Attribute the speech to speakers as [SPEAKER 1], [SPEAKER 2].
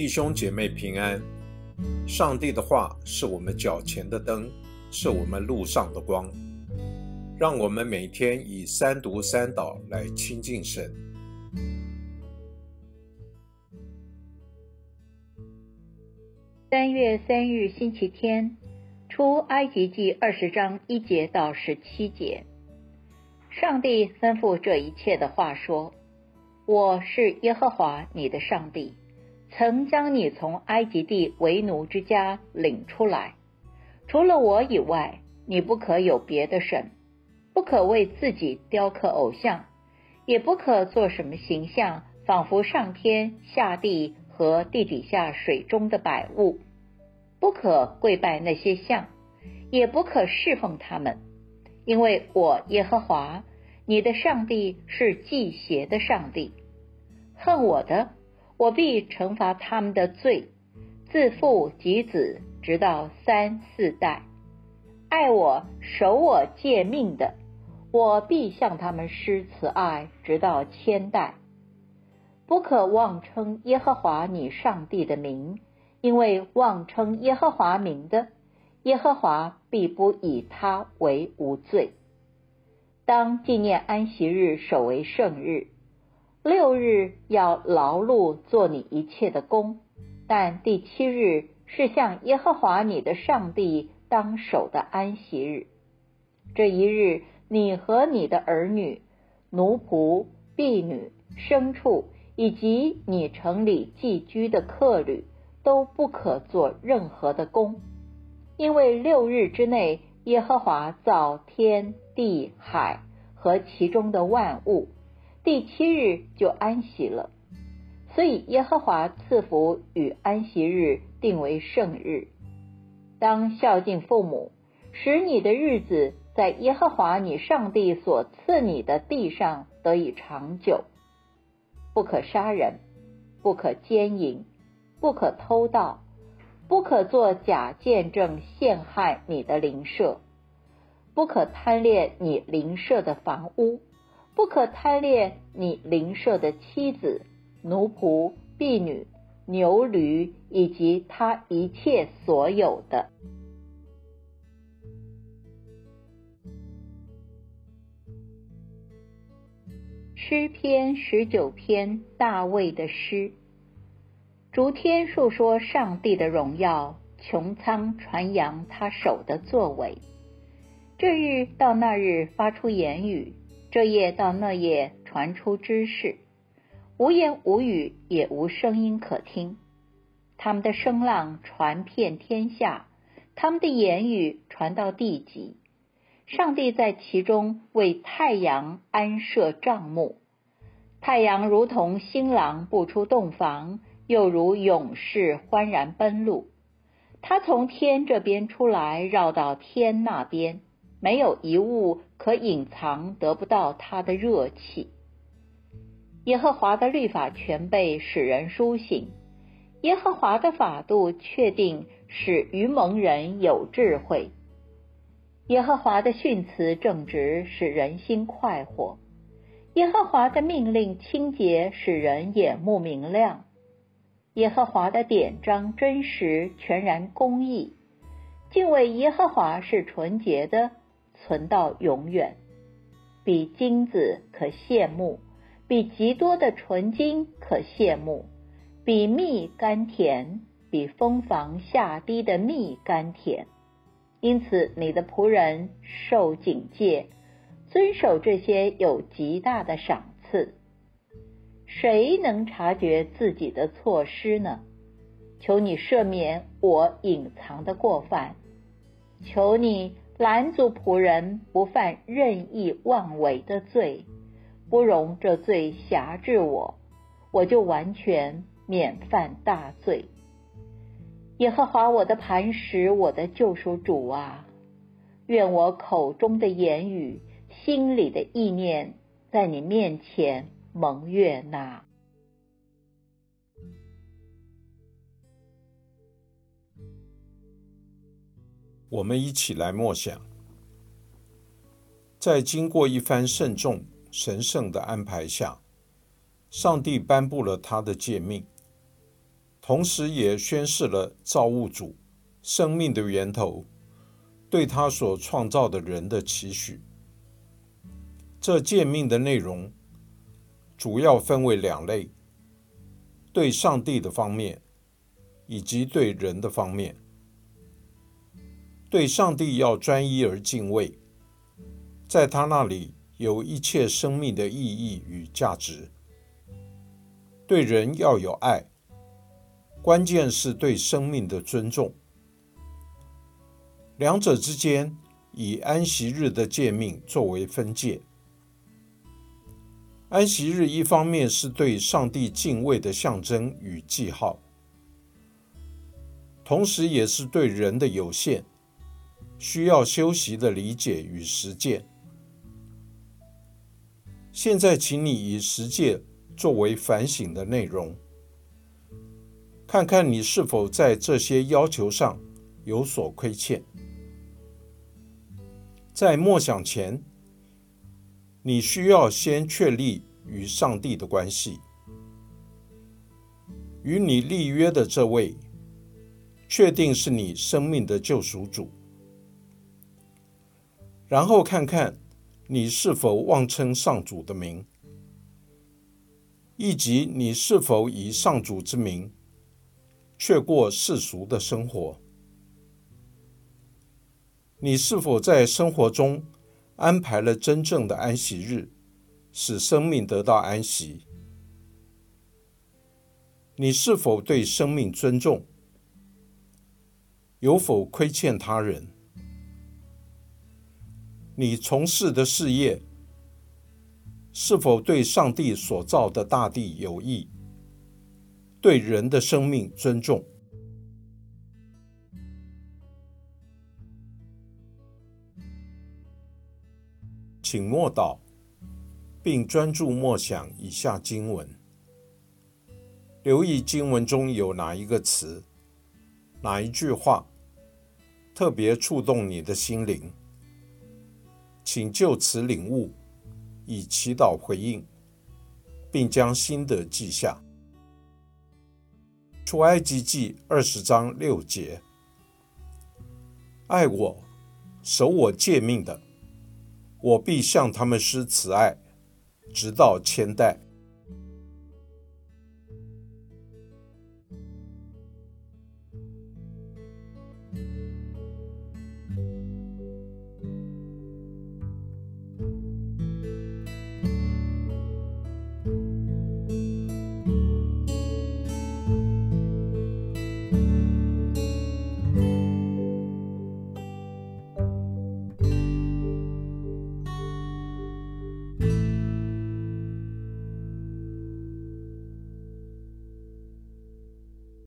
[SPEAKER 1] 弟兄姐妹平安。上帝的话是我们脚前的灯，是我们路上的光。让我们每天以三读三祷来亲近神。
[SPEAKER 2] 三月三日星期天，出埃及记二十章一节到十七节。上帝吩咐这一切的话说：“我是耶和华你的上帝。”曾将你从埃及地为奴之家领出来，除了我以外，你不可有别的神，不可为自己雕刻偶像，也不可做什么形象，仿佛上天下地和地底下水中的百物，不可跪拜那些像，也不可侍奉他们，因为我耶和华你的上帝是祭邪的上帝，恨我的。我必惩罚他们的罪，自父及子，直到三四代；爱我、守我诫命的，我必向他们施慈爱，直到千代。不可妄称耶和华你上帝的名，因为妄称耶和华名的，耶和华必不以他为无罪。当纪念安息日，守为圣日。六日要劳碌做你一切的工，但第七日是向耶和华你的上帝当守的安息日。这一日，你和你的儿女、奴仆、婢女、牲畜，以及你城里寄居的客旅，都不可做任何的工，因为六日之内，耶和华造天地海和其中的万物。第七日就安息了，所以耶和华赐福与安息日定为圣日。当孝敬父母，使你的日子在耶和华你上帝所赐你的地上得以长久。不可杀人，不可奸淫，不可偷盗，不可作假见证陷害你的邻舍，不可贪恋你邻舍的房屋。不可贪恋你邻舍的妻子、奴仆、婢女、牛驴以及他一切所有的。诗篇十九篇，大卫的诗。逐天述说上帝的荣耀，穹苍传扬他手的作为。这日到那日，发出言语。这夜到那夜，传出知识，无言无语，也无声音可听。他们的声浪传遍天下，他们的言语传到地极。上帝在其中为太阳安设帐幕，太阳如同新郎步出洞房，又如勇士欢然奔路。他从天这边出来，绕到天那边。没有一物可隐藏，得不到他的热气。耶和华的律法全备，使人苏醒；耶和华的法度确定，使愚蒙人有智慧。耶和华的训词正直，使人心快活；耶和华的命令清洁，使人眼目明亮；耶和华的典章真实，全然公义。敬畏耶和华是纯洁的。存到永远，比金子可羡慕，比极多的纯金可羡慕，比蜜甘甜，比蜂房下滴的蜜甘甜。因此，你的仆人受警戒，遵守这些有极大的赏赐。谁能察觉自己的错失呢？求你赦免我隐藏的过犯，求你。拦阻仆人不犯任意妄为的罪，不容这罪辖制我，我就完全免犯大罪。耶和华我的磐石，我的救赎主啊，愿我口中的言语，心里的意念，在你面前蒙悦纳。
[SPEAKER 1] 我们一起来默想，在经过一番慎重、神圣的安排下，上帝颁布了他的诫命。同时也宣示了造物主生命的源头对他所创造的人的期许。这诫命的内容主要分为两类：对上帝的方面，以及对人的方面。对上帝要专一而敬畏，在他那里有一切生命的意义与价值。对人要有爱，关键是对生命的尊重。两者之间以安息日的诫命作为分界。安息日一方面是对上帝敬畏的象征与记号，同时也是对人的有限。需要休息的理解与实践。现在，请你以实践作为反省的内容，看看你是否在这些要求上有所亏欠。在默想前，你需要先确立与上帝的关系，与你立约的这位，确定是你生命的救赎主。然后看看你是否妄称上主的名，以及你是否以上主之名却过世俗的生活。你是否在生活中安排了真正的安息日，使生命得到安息？你是否对生命尊重？有否亏欠他人？你从事的事业是否对上帝所造的大地有益？对人的生命尊重？请默祷，并专注默想以下经文，留意经文中有哪一个词、哪一句话特别触动你的心灵。请就此领悟，以祈祷回应，并将心得记下。出埃及记二十章六节：爱我、守我诫命的，我必向他们施慈爱，直到千代。